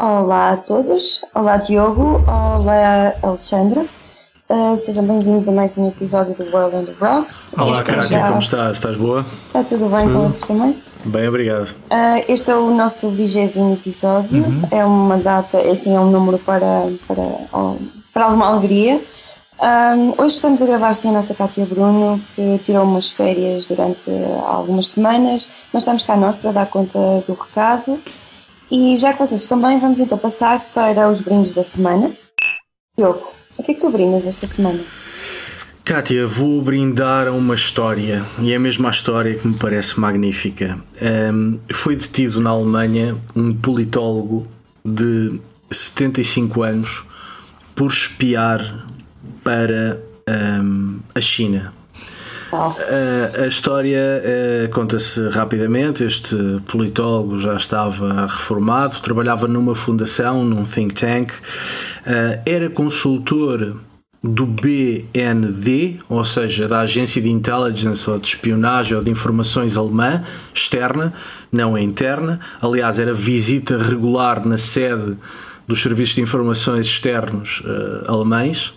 Olá a todos, olá Diogo, olá Alexandra. Uh, sejam bem-vindos a mais um episódio do World on the Rocks. Olá, este Cátia, já... como estás? Estás boa? Está tudo bem com vocês também? Bem, obrigado. Uh, este é o nosso vigésimo episódio. Uhum. É uma data, é assim, é um número para, para, para alguma alegria. Um, hoje estamos a gravar sem a nossa Cátia Bruno, que tirou umas férias durante algumas semanas, mas estamos cá nós para dar conta do recado. E já que vocês estão bem, vamos então passar para os brindes da semana. Diogo, o que é que tu brindas esta semana? Kátia, vou brindar a uma história, e é a mesma história que me parece magnífica. Um, foi detido na Alemanha um politólogo de 75 anos por espiar para um, a China. Uh, a história uh, conta-se rapidamente. Este politólogo já estava reformado, trabalhava numa fundação, num think tank, uh, era consultor do BND, ou seja, da agência de intelligence ou de espionagem ou de informações alemã, externa, não é interna. Aliás, era visita regular na sede dos serviços de informações externos alemães.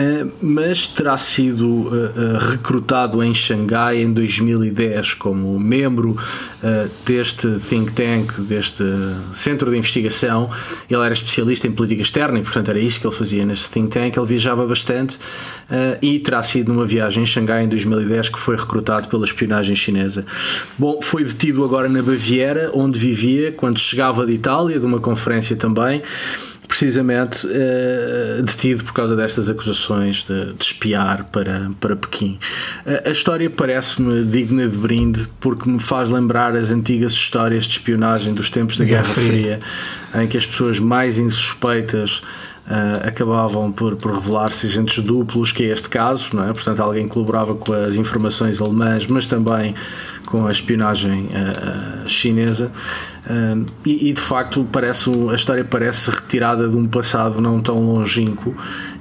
Eh, mas terá sido eh, eh, recrutado em Xangai em 2010 como membro deste think tank, deste centro de investigação. Ele era especialista em política externa e, portanto, era isso que ele fazia neste think tank. Ele viajava bastante e terá sido numa viagem em Xangai em 2010 que foi recrutado pela espionagem chinesa. Bom, foi detido agora na Baviera, onde vivia quando chegava de Itália, de uma conferência também precisamente uh, detido por causa destas acusações de, de espiar para, para Pequim. Uh, a história parece-me digna de brinde porque me faz lembrar as antigas histórias de espionagem dos tempos da Guerra, Guerra Fria, em que as pessoas mais insuspeitas Uh, acabavam por, por revelar-se agentes duplos, que é este caso, não é? Portanto, alguém colaborava com as informações alemãs, mas também com a espionagem uh, chinesa. Uh, e, e, de facto, parece, a história parece retirada de um passado não tão longínquo,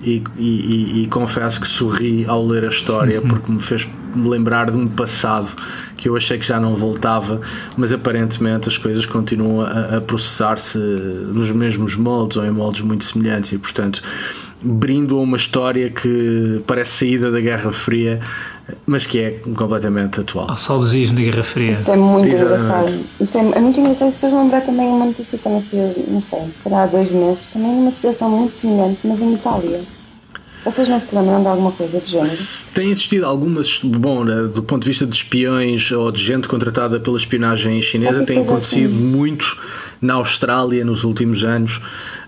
e, e, e confesso que sorri ao ler a história, porque me fez me lembrar de um passado que eu achei que já não voltava, mas aparentemente as coisas continuam a, a processar-se nos mesmos moldes ou em moldes muito semelhantes e, portanto, brindo a uma história que parece saída da Guerra Fria, mas que é completamente atual. Ao saudosismo da Guerra Fria. Isso é muito Exatamente. engraçado. Isso é, é muito engraçado. Se faz lembrar também uma notícia que também saiu, não sei, se calhar há dois meses, também numa situação muito semelhante, mas em Itália. Vocês não se lembram de alguma coisa do género? Tem existido algumas, bom, né, do ponto de vista de espiões ou de gente contratada pela espionagem chinesa, tem acontecido assim. muito na Austrália nos últimos anos.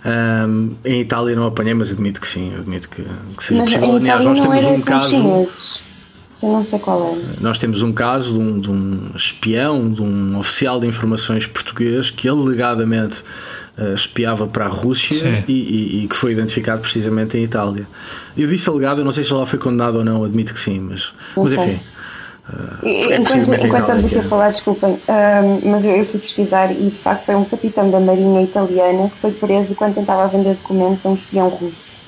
Um, em Itália não apanhei, mas admito que sim, admito que, que seja mas possível. Aliás, nós temos um caso. Chineses. Já não sei qual é. Nós temos um caso de um, de um espião, de um oficial de informações português que alegadamente uh, espiava para a Rússia e, e, e, que foi identificado precisamente em Itália. Eu disse alegado, eu não sei se ele foi condenado ou não, admito que sim, mas, mas enfim. Uh, enquanto, enquanto estamos aqui a falar, desculpem, uh, mas eu, eu, fui pesquisar e de facto foi um capitão da Marinha Italiana que foi preso quando tentava vender documentos a um espião russo.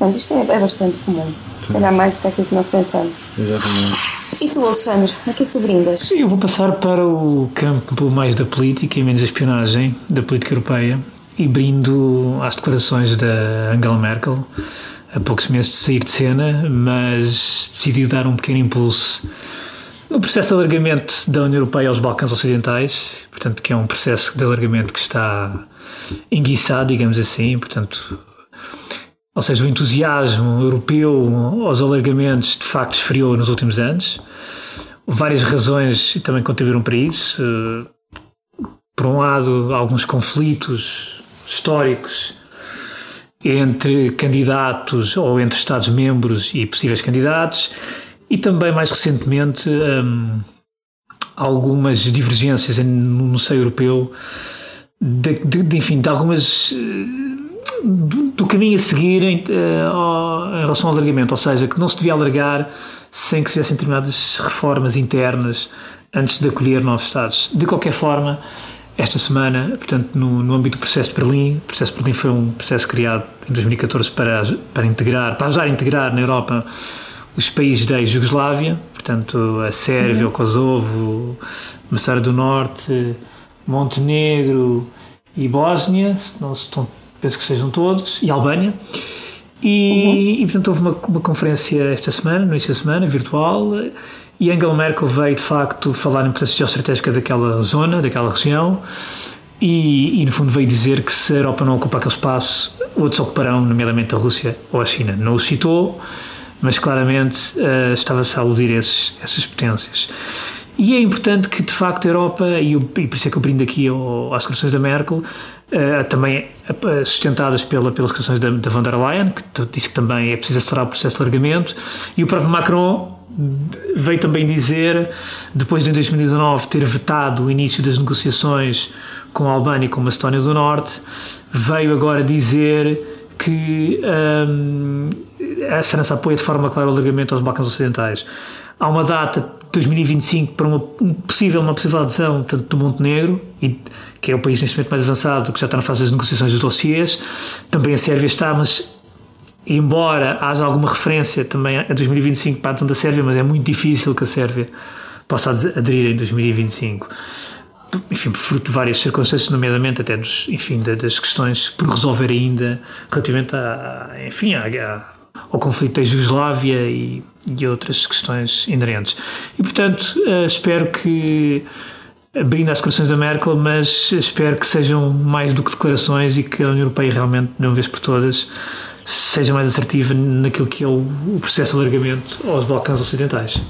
Portanto, isto é, é bastante comum. Se calhar mais do que aquilo que nós pensamos. Exatamente. E tu, Alexandre, a que é que tu brindas? Eu vou passar para o campo mais da política e menos da espionagem, da política europeia, e brindo às declarações da Angela Merkel, a poucos meses de sair de cena, mas decidiu dar um pequeno impulso no processo de alargamento da União Europeia aos Balcãs Ocidentais, portanto, que é um processo de alargamento que está enguiçado, digamos assim, portanto, ou seja, o entusiasmo europeu aos alargamentos de facto esfriou nos últimos anos. Várias razões também contribuíram para isso. Por um lado, alguns conflitos históricos entre candidatos ou entre Estados-membros e possíveis candidatos, e também, mais recentemente, hum, algumas divergências no seio europeu, de, de, de, enfim, de algumas do, do, caminho a seguir em, uh, em relação ao alargamento, ou seja, que não se devia alargar sem que se fizessem determinadas reformas internas antes de acolher novos Estados. De qualquer forma, esta semana, portanto, no, no âmbito do processo de Berlim, o processo de Berlim foi um processo criado em 2014 para, para integrar, para ajudar a integrar na Europa os países da Jugoslávia, portanto, a Sérvia, uhum. o Kosovo, Macedónia do Norte, Montenegro e Bósnia, não estão, penso que sejam todos, e Albânia. E, uhum. e portanto, houve uma, uma conferência esta semana, no início da semana, virtual, e Angela Merkel veio de facto falar em importância geoestratégica daquela zona, daquela região, e, e, no fundo veio dizer que se a Europa não ocupar aquele espaço, outros ocuparão, nomeadamente a Rússia ou a China. Não o citou, mas claramente uh, estava-se a aludir esses, essas potências. E é importante que, de facto, a Europa, e, eu, e por isso é que eu brindo aqui ao, às declarações da Merkel, uh, também uh, sustentadas pela, pelas declarações da, da von der Leyen, que disse que também é preciso acelerar o processo de largamento, e o próprio Macron veio também dizer, depois de em 2019 ter vetado o início das negociações com a Albânia e com a Macedónia do Norte, veio agora dizer que um, a França apoia de forma clara o alargamento aos Balcãs Ocidentais. Há uma data, 2025, para uma um possível, uma possível adesão tanto do Montenegro, que é o país neste momento mais avançado, que já está na fase das negociações dos dossiês. Também a Sérvia está, mas embora haja alguma referência também a 2025 para a adesão da Sérvia, mas é muito difícil que a Sérvia possa aderir em 2025 enfim, fruto de várias circunstâncias, nomeadamente até dos, enfim, das questões por resolver ainda relativamente a, enfim, a, ao conflito da Jugoslávia e, e outras questões inerentes. E, portanto, uh, espero que, abrindo as declarações da Merkel, mas espero que sejam mais do que declarações e que a União Europeia realmente, de uma vez por todas, seja mais assertiva naquilo que é o, o processo de alargamento aos Balcãs Ocidentais.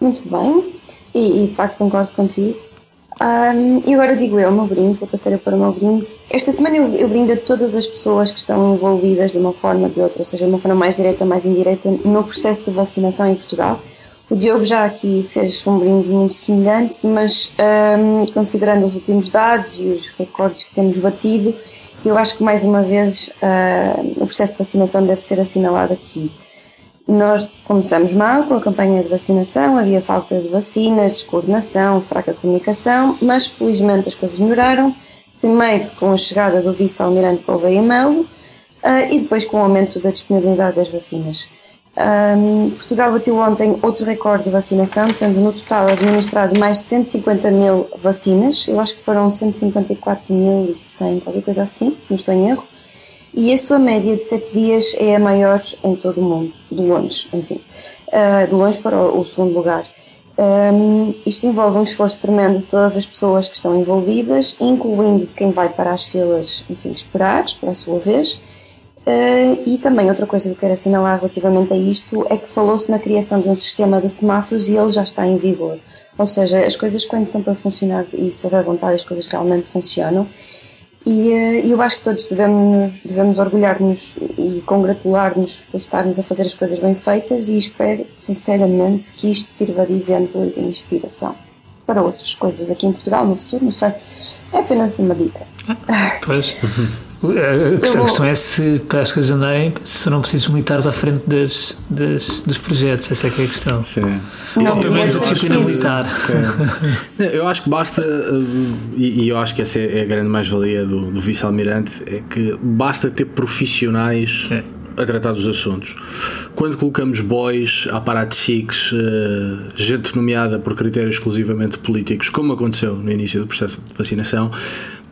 Muito bem, e, e de facto concordo contigo. Um, e agora digo eu, o meu brinde, vou passar para o meu brinde. Esta semana eu, eu brindo a todas as pessoas que estão envolvidas de uma forma ou de outra, ou seja, de uma forma mais direta mais indireta, no processo de vacinação em Portugal. O Diogo já aqui fez um brinde muito semelhante, mas um, considerando os últimos dados e os recordes que temos batido, eu acho que mais uma vez uh, o processo de vacinação deve ser assinalado aqui. Nós começamos mal com a campanha de vacinação, havia falta de vacina, descoordenação, fraca comunicação, mas felizmente as coisas melhoraram. Primeiro com a chegada do vice-almirante Gouveia Melo uh, e depois com o aumento da disponibilidade das vacinas. Um, Portugal bateu ontem outro recorde de vacinação, tendo no total administrado mais de 150 mil vacinas. Eu acho que foram 154.100, qualquer coisa assim, se não estou em erro e a sua média de 7 dias é a maior em todo o mundo, de longe, enfim, uh, de longe para o, o segundo lugar. Um, isto envolve um esforço tremendo de todas as pessoas que estão envolvidas, incluindo de quem vai para as filas, enfim, esperar para a sua vez. Uh, e também outra coisa que eu quero assinalar relativamente a isto é que falou-se na criação de um sistema de semáforos e ele já está em vigor. Ou seja, as coisas quando são para funcionar e se houver vontade as coisas realmente funcionam e uh, eu acho que todos devemos, devemos orgulhar-nos e congratular-nos por estarmos a fazer as coisas bem feitas e espero, sinceramente, que isto sirva de exemplo e de inspiração para outras coisas aqui em Portugal no futuro, não sei. É apenas uma dica. Pois. A questão, vou... a questão, é se para as coisas andarem serão precisos militares à frente das, das, dos projetos, essa é que é a questão. Sim. Não, Pelo menos a disciplina militar. Sim. Eu acho que basta, e eu acho que essa é a grande mais-valia do, do vice-almirante, é que basta ter profissionais. Sim a tratar dos assuntos. Quando colocamos boys, aparatos chiques, eh, gente nomeada por critérios exclusivamente políticos, como aconteceu no início do processo de vacinação,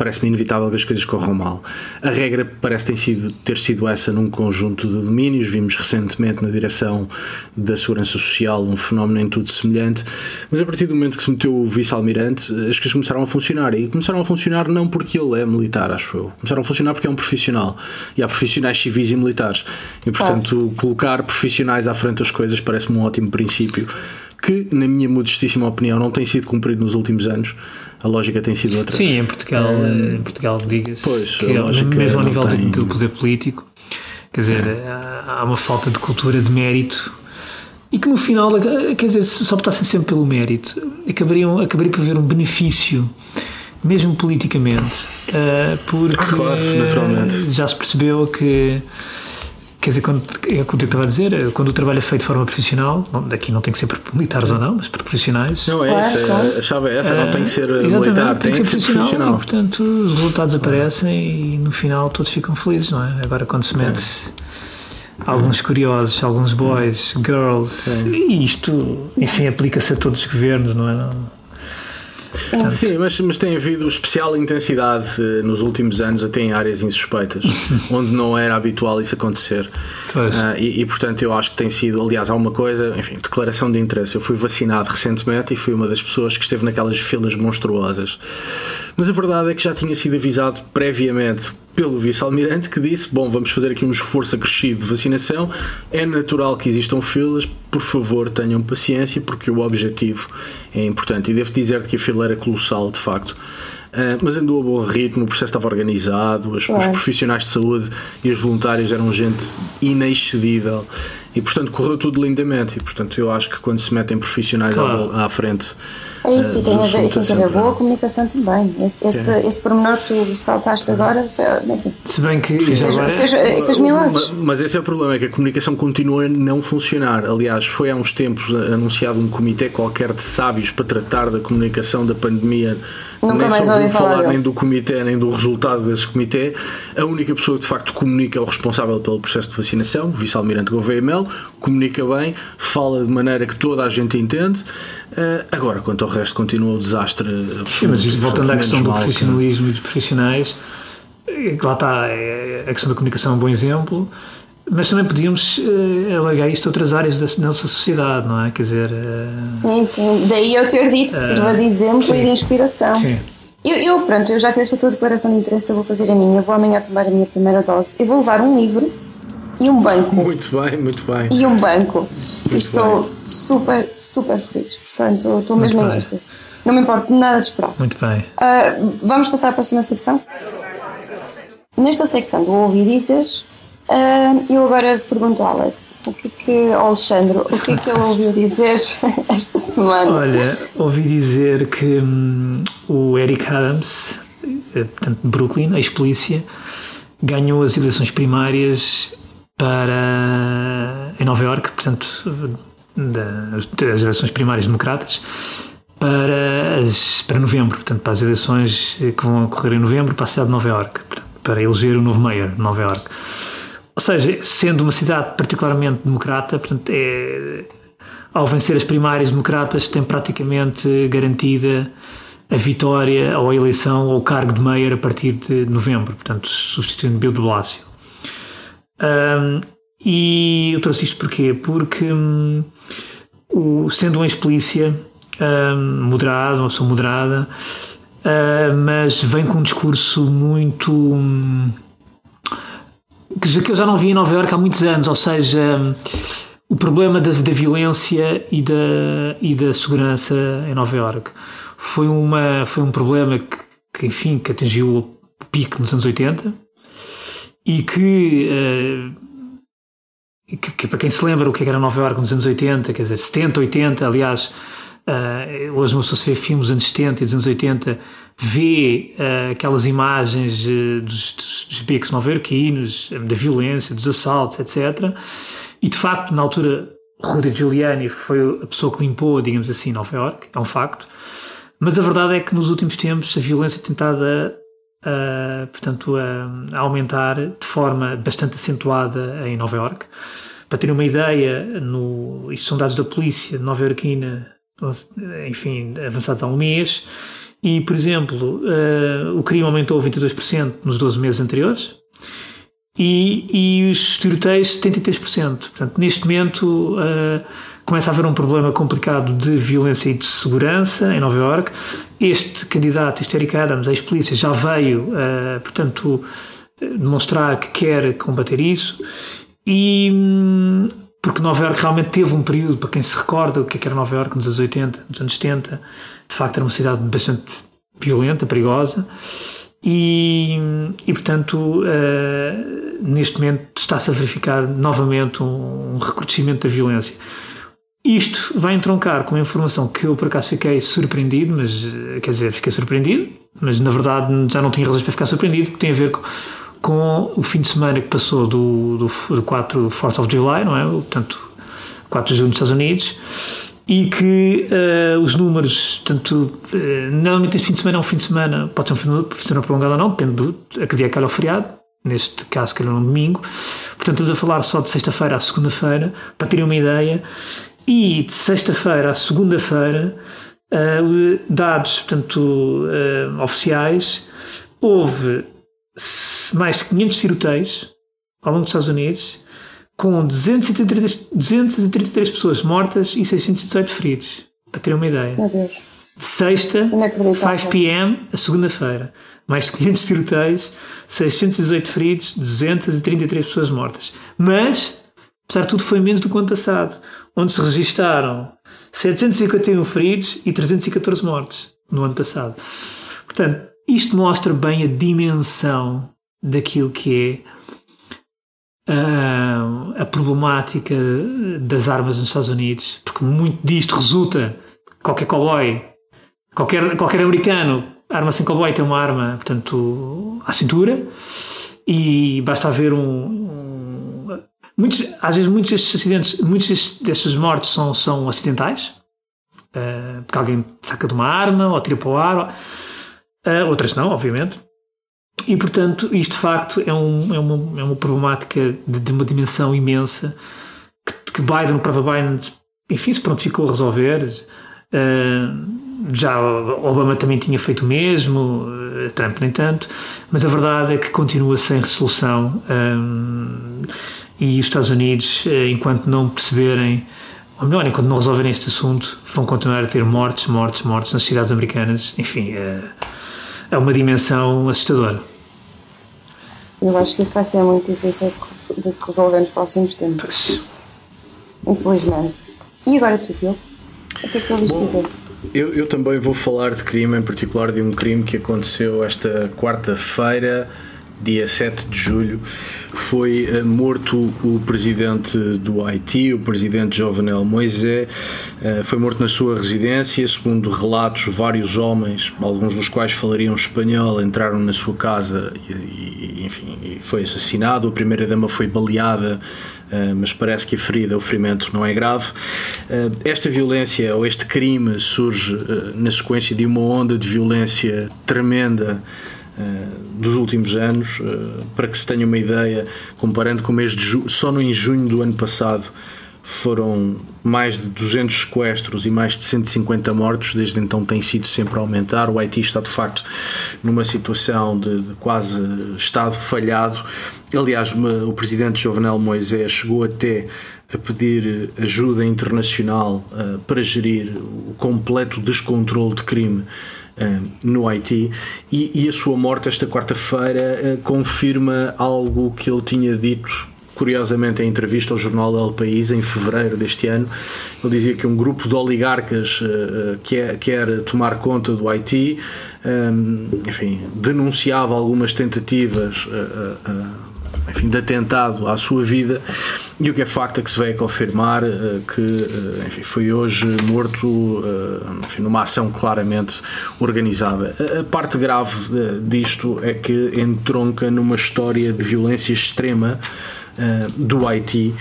parece-me inevitável que as coisas corram mal. A regra parece ter sido, ter sido essa num conjunto de domínios. Vimos recentemente na direção da Segurança Social um fenómeno em tudo semelhante, mas a partir do momento que se meteu o vice-almirante, as coisas começaram a funcionar. E começaram a funcionar não porque ele é militar, acho eu. Começaram a funcionar porque é um profissional. E há profissionais civis e militares. E portanto, ah. colocar profissionais à frente das coisas parece-me um ótimo princípio que, na minha modestíssima opinião, não tem sido cumprido nos últimos anos. A lógica tem sido outra. Sim, em Portugal, uh, em Portugal diga-se que mesmo ao nível tem... do poder político, quer dizer, é. há uma falta de cultura de mérito e que no final, quer dizer, se optassem sempre pelo mérito, acabariam, acabaria por haver um benefício, mesmo politicamente, uh, porque ah, claro, já se percebeu que Quer dizer, quando, é o que eu estava a dizer, quando o trabalho é feito de forma profissional, não, daqui não tem que ser por militares ou não, mas por profissionais. Não, é isso, claro. a chave é essa, não tem que ser militar, tem, tem que ser profissional. profissional. E, portanto, os resultados aparecem e no final todos ficam felizes, não é? Agora, quando se mete é. alguns curiosos, alguns boys, girls, é. e isto, enfim, aplica-se a todos os governos, não é? Não, Portanto... Sim, mas, mas tem havido especial intensidade eh, nos últimos anos, até em áreas insuspeitas, onde não era habitual isso acontecer. Uh, e, e, portanto, eu acho que tem sido, aliás, há uma coisa, enfim, declaração de interesse. Eu fui vacinado recentemente e fui uma das pessoas que esteve naquelas filas monstruosas. Mas a verdade é que já tinha sido avisado previamente pelo vice-almirante que disse: Bom, vamos fazer aqui um esforço acrescido de vacinação. É natural que existam filas, por favor, tenham paciência, porque o objetivo é importante. E devo dizer que a fila era colossal, de facto. Uh, mas andou a bom ritmo, o processo estava organizado, os, os, profissionais de saúde e os voluntários eram gente inexcedível e, portanto, correu tudo lindamente. E, portanto, eu acho que quando se metem profissionais claro. à, à frente é isso, e tem, a ver, tem que haver boa comunicação também. Esse, esse, é. esse pormenor que tu saltaste agora, enfim. Se bem que fez, agora... fez, fez milagres. Mas, esse é o problema, é que a comunicação continua a não funcionar. Aliás, foi há uns tempos anunciado um comitê qualquer de sábios para tratar da comunicação da pandemia. Nunca nem mais ouvi falar, falar nem do comitê, nem do resultado desse comitê. A única pessoa que de facto comunica é o responsável pelo processo de vacinação, o vice-almirante Gouveia Melo, comunica bem, fala de maneira que toda a gente entende. Uh, agora, quanto ao resto, continua o desastre. Sim, mas voltando à questão do profissionalismo e dos profissionais, eh, lá está, é, a questão da comunicação é um bom exemplo, mas também podíamos uh, alargar isto a outras áreas da nossa sociedade, não é? Quer dizer. Uh, sim, sim. Daí eu ter dito que sirva de exemplo sim. e de inspiração. Sim. Eu, eu, pronto, eu já fiz a tua declaração de interesse, eu vou fazer a minha, vou amanhã tomar a minha primeira dose. Eu vou levar um livro e um banco. Muito bem, muito bem. E um banco. Estou bem. super, super feliz. Portanto, estou mesmo em êxtase. Não me importa nada de esperar. Muito bem. Uh, vamos passar à próxima secção? Nesta secção do Ouvi Dizer, uh, eu agora pergunto ao Alex, o que é que, Alexandre, o que é que ele ouviu dizer esta semana? Olha, ouvi dizer que hum, o Eric Adams, eh, portanto, de Brooklyn, ex-polícia, ganhou as eleições primárias para em Nova York, portanto, das eleições primárias democratas, para, as, para novembro, portanto, para as eleições que vão ocorrer em novembro para a cidade de Nova York, para eleger o novo mayor de Nova York. Ou seja, sendo uma cidade particularmente democrata, portanto, é, ao vencer as primárias democratas, tem praticamente garantida a vitória ou a eleição ou o cargo de mayor a partir de novembro, portanto, substituindo Bill de Blasio. Um, e eu trouxe isto porquê? Porque um, o, sendo um ex-polícia um, moderado, uma pessoa moderada, uh, mas vem com um discurso muito. Um, que eu já não vi em Nova Iorque há muitos anos, ou seja, o problema da, da violência e da, e da segurança em Nova Iorque foi, uma, foi um problema que, que enfim, que atingiu o pico nos anos 80 e que, uh, que, que, para quem se lembra o que era Nova Iorque nos anos 80, quer dizer, 70, 80, aliás, uh, hoje uma pessoa se vê filmes dos anos 70 e dos anos 80, vê uh, aquelas imagens dos, dos, dos becos nova-iorquinos, da violência, dos assaltos, etc. E de facto, na altura, Rudy Giuliani foi a pessoa que limpou, digamos assim, Nova Iorque, é um facto. Mas a verdade é que nos últimos tempos a violência tentada uh, portanto, a, a, aumentar de forma bastante acentuada em Nova York. Para ter uma ideia, no, isto são dados da polícia nova iorquina, enfim, avançados há um mês, e, por exemplo, uh, o crime aumentou 22% nos 12 meses anteriores, e, e os tiroteios 73%. Portanto, neste momento uh, começa a haver um problema complicado de violência e de segurança em Nova York. Este candidato, este Eric Adams, ex-polícia, já veio, uh, portanto, demonstrar que quer combater isso. E hum, porque Nova York realmente teve um período, para quem se recorda o que, é era Nova York nos anos 80, nos anos 70, de facto era uma cidade bastante violenta, perigosa. E, e portanto, uh, neste momento está-se a verificar novamente um, um recrudescimento da violência. Isto vai entroncar com uma informação que eu por acaso fiquei surpreendido, mas quer dizer, fiquei surpreendido, mas na verdade já não tinha razões para ficar surpreendido, porque tem a ver com, com o fim de semana que passou do, do, do 4 4th of July, não é? Portanto, 4 de junho nos Estados Unidos, e que uh, os números, portanto, uh, normalmente este fim de semana é um fim de semana, pode ser um fim de semana prolongado ou não, depende do, a que dia é que calha o feriado, neste caso calhar um domingo, portanto estamos a falar só de sexta-feira à segunda-feira, para terem uma ideia, e de sexta-feira à segunda-feira, uh, dados, portanto, oficiais, houve mais de 500 tiroteios ao longo dos Estados Unidos, com 233, 233 pessoas mortas e 618 feridos. Para ter uma ideia. De sexta, 5 p.m., a segunda-feira. Mais de 500 tiroteios, 618 feridos, 233 pessoas mortas. Mas, apesar de tudo, foi menos do que o ano passado, onde se registaram 751 feridos e 314 mortes no ano passado. Portanto, isto mostra bem a dimensão daquilo que é a, a problemática das armas nos Estados Unidos, porque muito disto resulta qualquer cowboy, qualquer, qualquer americano, arma sem cowboy tem uma arma, portanto, à cintura, e basta haver um, um muitos, às vezes muitos destes acidentes, muitos destes mortes são, são acidentais, uh, porque alguém saca de uma arma ou tira para o ar, uh, outras não, obviamente. E, portanto, isto de facto é, um, é, uma, é uma problemática de, de, uma dimensão imensa que, que Biden, o próprio Biden, enfim, se prontificou a resolver. Uh, já Obama também tinha feito o mesmo, Trump nem tanto, mas a verdade é que continua sem resolução e os Estados Unidos, uh, enquanto não perceberem, ou melhor, enquanto não resolverem este assunto, vão continuar a ter mortes, mortes, mortes nas cidades americanas. Enfim, é uma dimensão assustadora. Eu acho que isso vai ser muito difícil de se resolver nos próximos tempos. Infelizmente. E agora tu, Diogo? O que é que tu ouviste dizer? Eu, eu também vou falar de crime, em particular de um crime que aconteceu esta quarta-feira dia 7 de julho, foi uh, morto o presidente do Haiti, o presidente Jovenel Moisés, uh, foi morto na sua residência, segundo relatos, vários homens, alguns dos quais falariam espanhol, entraram na sua casa e, enfim, foi assassinado, a primeira dama foi baleada, uh, mas parece que a ferida, o ferimento não é grave. esta violência, ou este crime, surge na sequência de uma onda de violência tremenda eh, dos últimos anos, eh, para que se tenha uma ideia, comparando com o mês de junho, só no em junho do ano passado foram mais de 200 sequestros e mais de 150 mortos, desde então tem sido sempre a aumentar. O Haiti está de facto numa situação de, de quase estado falhado. Aliás, o presidente Jovenel Moisés chegou até a pedir ajuda internacional uh, para gerir o completo descontrole de crime no Haiti e, e, a sua morte esta quarta-feira uh, confirma algo que ele tinha dito curiosamente em entrevista ao jornal El País em fevereiro deste ano. Ele dizia que um grupo de oligarcas quer, quer tomar conta do Haiti um, enfim, denunciava algumas tentativas enfim, de atentado à sua vida e o que é facto é que se veio a confirmar uh, que uh, enfim, foi hoje morto uh, enfim, numa ação claramente organizada. A, parte grave disto é que entronca numa história de violência extrema do Haiti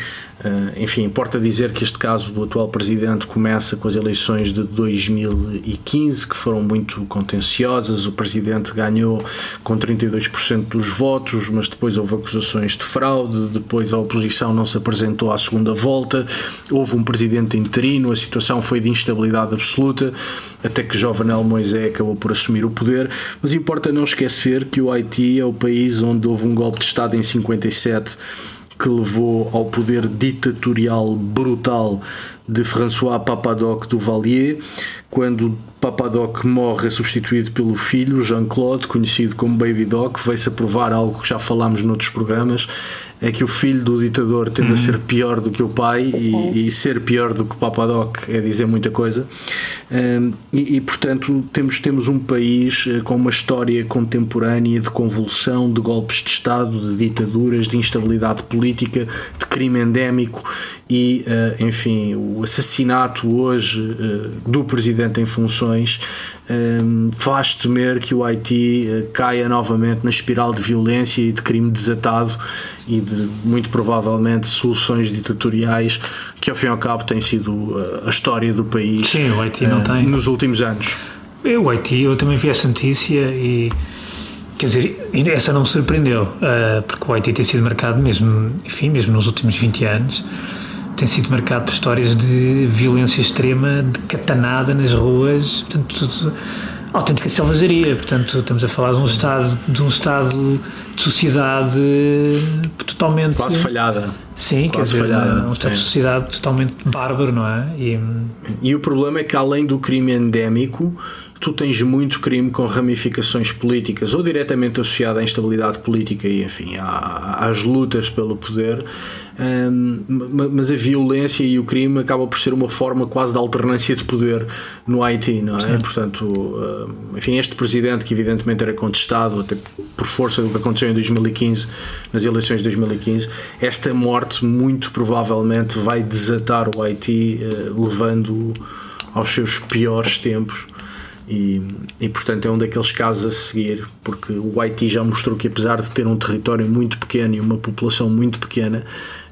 enfim, importa dizer que este caso do atual presidente começa com as eleições de 2015, que foram muito contenciosas. O presidente ganhou com 32% dos votos, mas depois houve acusações de fraude. Depois a oposição não se apresentou à segunda volta. Houve um presidente interino. A situação foi de instabilidade absoluta, até que Jovenel Moisés acabou por assumir o poder. Mas importa não esquecer que o Haiti é o país onde houve um golpe de Estado em 57 que levou ao poder ditatorial brutal de François Papadoc Duvalier, quando Papadoc morre é substituído pelo filho, Jean-Claude, conhecido como Baby Doc, veio-se a provar algo que já falámos noutros programas, é que o filho do ditador tende uhum. a ser pior do que o pai e, e, ser pior do que Papadoc é dizer muita coisa. Um, e, e, portanto, temos, temos um país eh, com uma história contemporânea de convulsão, de golpes de Estado, de ditaduras, de instabilidade política, de crime endémico e, uh, enfim, o assassinato hoje uh, do presidente em funções um, faz temer que o Haiti uh, caia novamente na espiral de violência e de crime desatado e de muito provavelmente soluções ditatoriais que ao fim e ao cabo tem sido uh, a história do país Sim, o Haiti não uh, tem. nos últimos anos. Eu, o Haiti, eu também vi essa notícia e quer dizer, essa não me surpreendeu, porque o Haiti tem sido marcado mesmo, enfim, mesmo nos últimos 20 anos tem sido marcado por histórias de violência extrema, de catanada nas ruas, portanto, tudo, autêntica selvageria. Portanto, estamos a falar de um estado, de um estado de sociedade totalmente quase falhada. Sim, quase quer dizer, falhada. um estado de sociedade totalmente bárbaro, não é? E, e o problema é que além do crime endémico, tu tens muito crime com ramificações políticas ou diretamente associado à instabilidade política e enfim às lutas pelo poder um, mas a violência e o crime acaba por ser uma forma quase de alternância de poder no Haiti, não é? Sim. Portanto, enfim, este presidente que evidentemente era contestado até por força do que aconteceu em 2015, nas eleições de 2015, esta morte muito provavelmente vai desatar o Haiti, uh, levando aos seus piores tempos. E, e, portanto é um daqueles casos a seguir, porque o Haiti já mostrou que, apesar de ter um território muito pequeno e uma população muito pequena,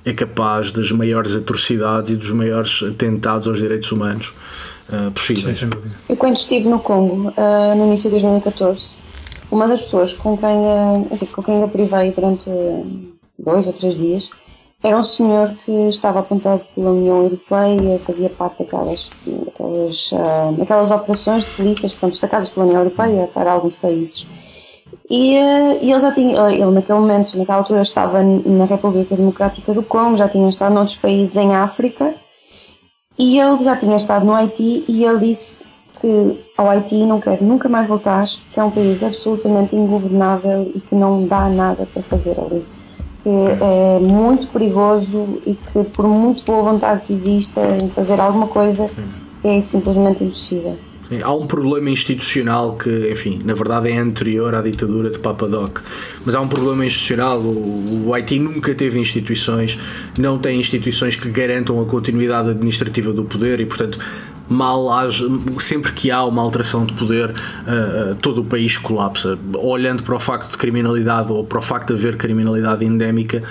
é capaz das maiores atrocidades e dos maiores atentados aos direitos humanos uh, possíveis. Eu, quando estive no Congo, uh, no início de 2014, uma das pessoas com quem, uh, enfim, com quem eu privei durante dois ou três dias era um senhor que estava apontado pela União Europeia, fazia parte daquelas, daquelas, daquelas operações de polícias que são destacadas pela União Europeia para alguns países. E, eh, e ele já tinha, eh, ele naquele momento, naquela altura, estava na República Democrática do Congo, já tinha estado noutros países em África e ele já tinha estado no Haiti e ele disse que ao Haiti não quer nunca mais voltar, que é um país absolutamente ingovernável e que não dá nada para fazer ali. Que é muito perigoso e que, por muito boa vontade que exista em fazer alguma coisa, é simplesmente impossível. Sim, há um problema institucional que, enfim, na verdade é anterior à ditadura de Papadoc, mas há um problema institucional. O, o Haiti nunca teve instituições, não tem instituições que garantam a continuidade administrativa do poder e, portanto, mal sempre que há uma alteração de poder, uh, todo o país colapsa. Olhando para o facto de criminalidade ou para o facto de haver criminalidade endémica,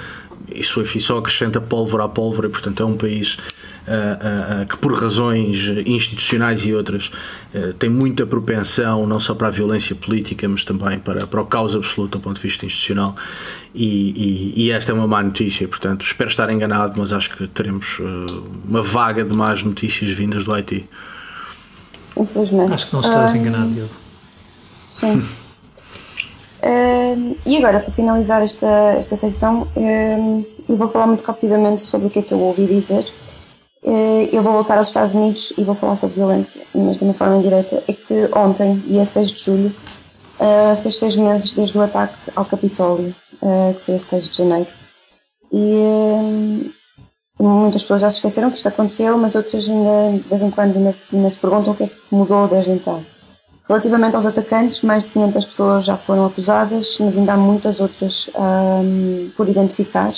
isso enfim, só acrescenta pólvora à pólvora e, portanto, é um país uh, uh, que, por razões institucionais e outras, uh, tem muita propensão não só para a violência política, mas também para, para o caos absoluto do ponto de vista institucional. E, e, e, esta é uma má notícia, portanto, espero estar enganado, mas acho que teremos uma vaga de más notícias vindas do Haiti. Infelizmente. Acho que não estás um, enganado, Diogo. Sim. Uh, e agora, para finalizar esta, esta secção, uh, eu vou falar muito rapidamente sobre o que é que eu ouvi dizer eh, eu vou voltar aos Estados Unidos e vou falar sobre violência, mas de uma forma indireta. É que ontem, dia 6 de julho, uh, fez seis meses desde o ataque ao Capitólio, uh, que foi a 6 de janeiro. E muitas pessoas já se esqueceram que isto aconteceu, mas outras ainda, de vez em quando, ainda se, ainda se perguntam o que é que mudou desde então. Relativamente aos atacantes, mais de 500 pessoas já foram acusadas, mas ainda há muitas outras por identificar.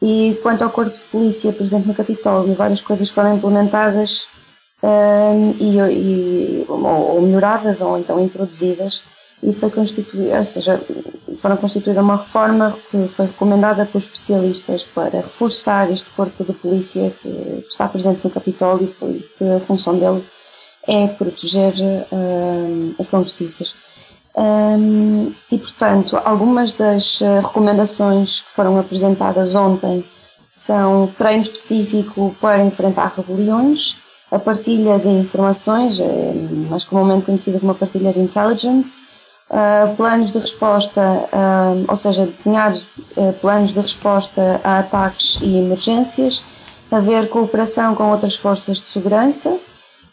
E quanto ao corpo de polícia, por exemplo, no Capitólio, várias coisas foram implementadas um, e, e ou, melhoradas ou então introduzidas e foi constituída, ou seja, foram constituída uma reforma que foi recomendada por especialistas para reforçar este corpo de polícia que, que está presente no Capitólio e que a função dele é proteger um, os congressistas. Um, e, portanto, algumas das uh, recomendações que foram apresentadas ontem são treino específico para enfrentar rebeliões, a partilha de informações, é mais comumente conhecida como a partilha de intelligence, uh, planos de resposta, uh, ou seja, desenhar uh, planos de resposta a ataques e emergências, haver cooperação com outras forças de segurança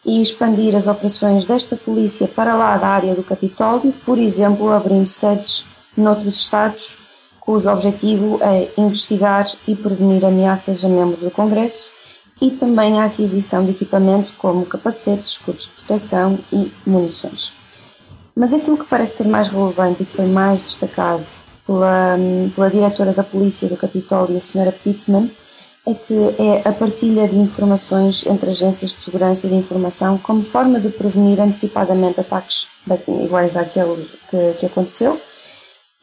e expandir as operações desta polícia para lá da área do Capitólio, por exemplo, abrindo sedes noutros estados, cujo objetivo é investigar e prevenir ameaças a membros do Congresso e também a aquisição de equipamento como capacetes, escudos de proteção e munições. Mas aquilo que parece ser mais relevante e que foi mais destacado pela, pela diretora da Polícia do Capitólio, a Sra. Pittman, é que é a partilha de informações entre agências de segurança e de informação como forma de prevenir antecipadamente ataques iguais àquele que, que aconteceu.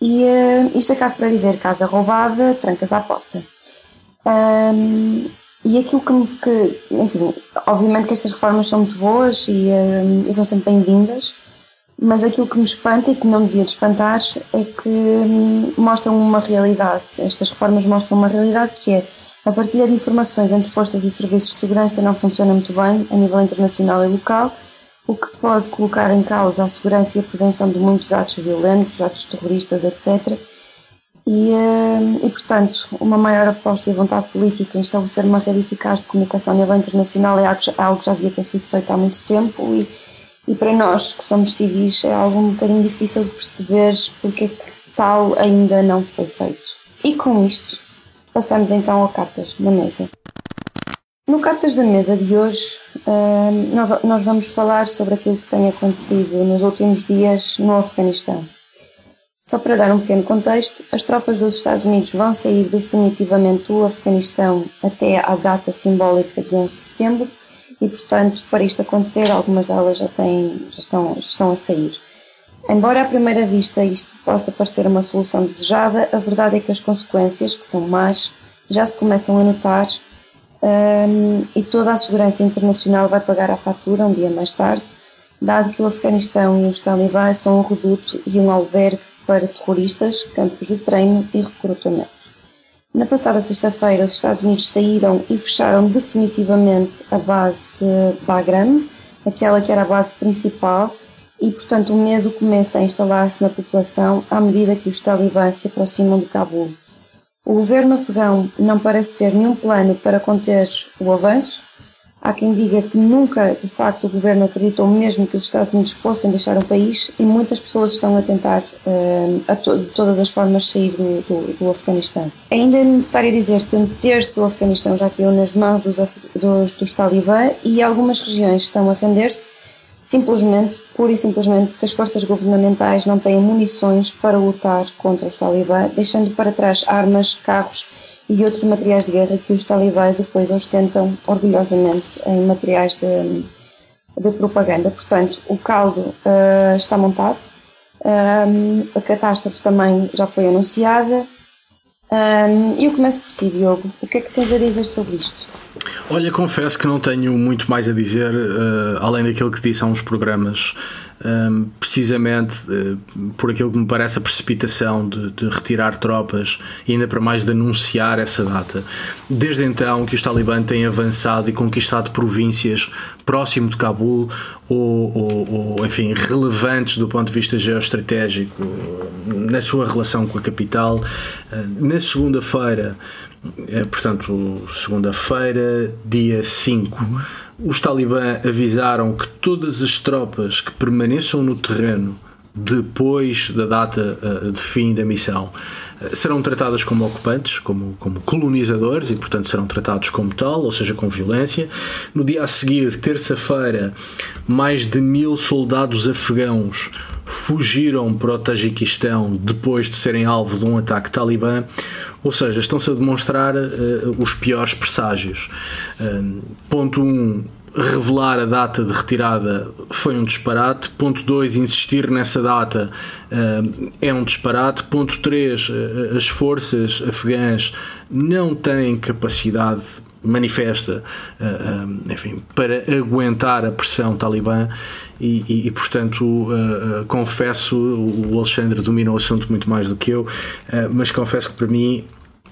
E uh, isto é caso para dizer casa roubada, trancas à porta. Um, e aquilo que. Que, enfim, obviamente que estas reformas são muito boas e, um, e são sempre bem-vindas, mas aquilo que me espanta e que não devia de espantar é que um, mostram uma realidade. Estas reformas mostram uma realidade que é a partilha de informações entre forças e serviços de segurança não funciona muito bem a nível internacional e local, o que pode colocar em causa a segurança e a prevenção de muitos atos violentos, atos terroristas, etc. E, hum, e, portanto, uma maior aposta e vontade política em estabelecer uma rede eficaz de comunicação a nível internacional é algo que já devia ter sido feito há muito tempo e e para nós que somos civis é algo um bocadinho difícil de perceber porque é que tal ainda não foi feito. E com isto, passamos então a cartas na mesa. No Cartas da Mesa de hoje, hum, nós vamos falar sobre aquilo que tem acontecido nos últimos dias no Afeganistão. Só para dar um pequeno contexto, as tropas dos Estados Unidos vão sair definitivamente do Afeganistão até à data simbólica de 11 de setembro, e, portanto, para isto acontecer, algumas delas já, têm, já, estão, já estão a sair. Embora à primeira vista isto possa parecer uma solução desejada, a verdade é que as consequências, que são más, já se começam a notar um, e toda a segurança internacional vai pagar a fatura um dia mais tarde, dado que o Afeganistão e os talibãs são um reduto e um albergue para terroristas, campos de treino e recrutamento. Na passada sexta-feira, os Estados Unidos saíram e fecharam definitivamente a base de Bagram, aquela que era a base principal, e portanto o medo começa a instalar-se na população à medida que os talibãs se aproximam de Cabul. O governo afegão não parece ter nenhum plano para conter o avanço, Há quem diga que nunca, de facto, o governo acreditou mesmo que os Estados Unidos fossem deixar o país e muitas pessoas estão a tentar, to de todas as formas, sair do, do, do, Afeganistão. Ainda é necessário dizer que um terço do Afeganistão já caiu nas mãos dos, dos, dos e algumas regiões estão a render-se simplesmente, pura e simplesmente, porque as forças governamentais não têm munições para lutar contra os talibã, deixando para trás armas, carros e outros materiais de guerra que os talibãs depois ostentam orgulhosamente em materiais de, de propaganda. Portanto, o caldo uh, está montado, um, a catástrofe também já foi anunciada. E eu começo por ti, Diogo. O que é que tens a dizer sobre isto? Olha, confesso que não tenho muito mais a dizer, uh, além daquilo que disse há uns programas um, precisamente uh, por aquilo que me parece a precipitação de, de, retirar tropas e ainda para mais de anunciar essa data. Desde então que os talibãs têm avançado e conquistado províncias próximo de Cabul ou, ou, ou, enfim, relevantes do ponto de vista geoestratégico na sua relação com a capital. Uh, na segunda-feira, é, portanto, segunda-feira, dia 5 os talibã avisaram que todas as tropas que permaneçam no terreno depois da data uh, de fim da missão uh, serão tratadas como ocupantes, como, como colonizadores e, portanto, serão tratados como tal, ou seja, com violência. No dia a seguir, terça-feira, mais de mil soldados afegãos fugiram para o Tajiquistão depois de serem alvo de um ataque talibã, ou seja, estão-se a demonstrar uh, os piores presságios. Uh, ponto 1. Um, revelar a data de retirada foi um disparate. Ponto 2, insistir nessa data uh, é um disparate. Ponto 3, uh, as forças afegãs não têm capacidade manifesta uh, enfim, para aguentar a pressão talibã e, e, e portanto confesso o Alexandre domina o assunto muito mais do que eu mas confesso que para mim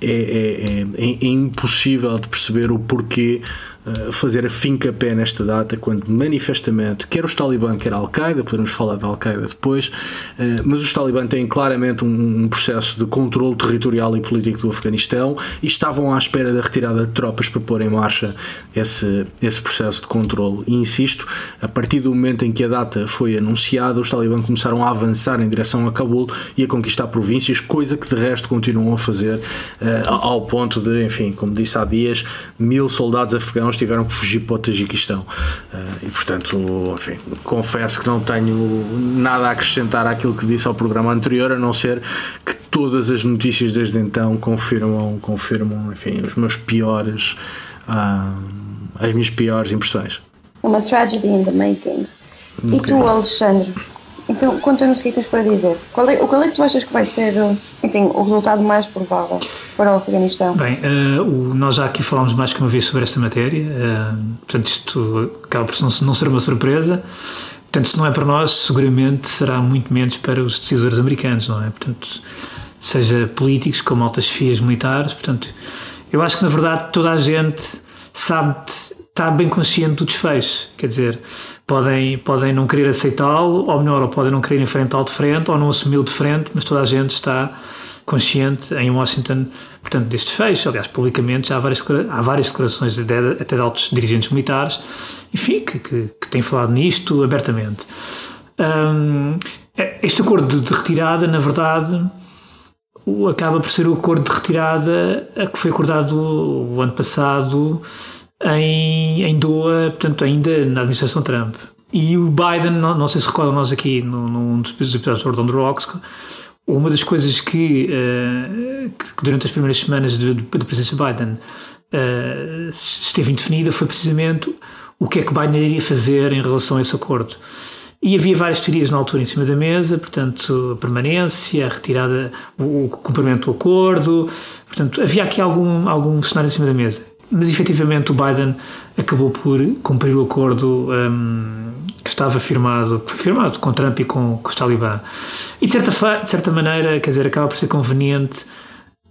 é, é, é, é, impossível de perceber o porquê uh, fazer a finca pé nesta data, quando manifestamente, quer os Talibã, quer a Al-Qaeda, podemos falar da Al-Qaeda depois, uh, mas os Talibã têm claramente um, processo de controle territorial e político do Afeganistão e estavam à espera da retirada de tropas para pôr em marcha esse, esse processo de controle. E insisto, a partir do momento em que a data foi anunciada, os Talibã começaram a avançar em direção a Cabul e a conquistar províncias, coisa que de resto continuam a fazer uh, ao ponto de, enfim, como disse há dias, mil soldados afegãos tiveram que fugir para o Tajiquistão. Uh, e portanto, enfim, confesso que não tenho nada a acrescentar àquilo que disse ao programa anterior, a não ser que todas as notícias desde então confirmam, confirmam enfim, os meus piores, uh, as minhas piores impressões. Uma tragedy in the making. E tu, Alexandre? Então, conta-nos o é que tens para dizer. Qual é, qual é que tu achas que vai ser, enfim, o resultado mais provável para o Afeganistão? Bem, uh, o, nós já aqui falámos mais que uma vez sobre esta matéria, uh, portanto, isto acaba por não, não ser uma surpresa. Portanto, se não é para nós, seguramente será muito menos para os decisores americanos, não é? Portanto, seja políticos como altas fias militares. Portanto, eu acho que na verdade toda a gente sabe, está bem consciente do desfecho. Quer dizer, podem, podem não querer aceitá-lo, ou melhor, ou podem não querer enfrentá-lo de frente, ou não assumi-lo de frente, mas toda a gente está consciente em Washington, portanto, deste fecho. Aliás, publicamente já há várias, há várias declarações de, até de altos dirigentes militares, enfim, que, que, que têm falado nisto abertamente. Um, este acordo de retirada, na verdade, acaba por ser o acordo de retirada que foi acordado o ano passado em, em Doha, portanto, ainda na administração Trump. E o Biden, não, não sei se recordam nós aqui num dos episódios do the Rocks, uma das coisas que, uh, que durante as primeiras semanas da presença de Biden uh, esteve indefinida foi precisamente o que é que Biden iria fazer em relação a esse acordo. E havia várias teorias na altura em cima da mesa, portanto, a permanência, a retirada, o, o cumprimento do acordo, portanto, havia aqui algum, algum cenário em cima da mesa mas efetivamente o Biden acabou por cumprir o acordo um, que estava firmado, que foi firmado com Trump e com, com os Talibã. E de certa, de certa maneira, quer dizer, acaba por ser conveniente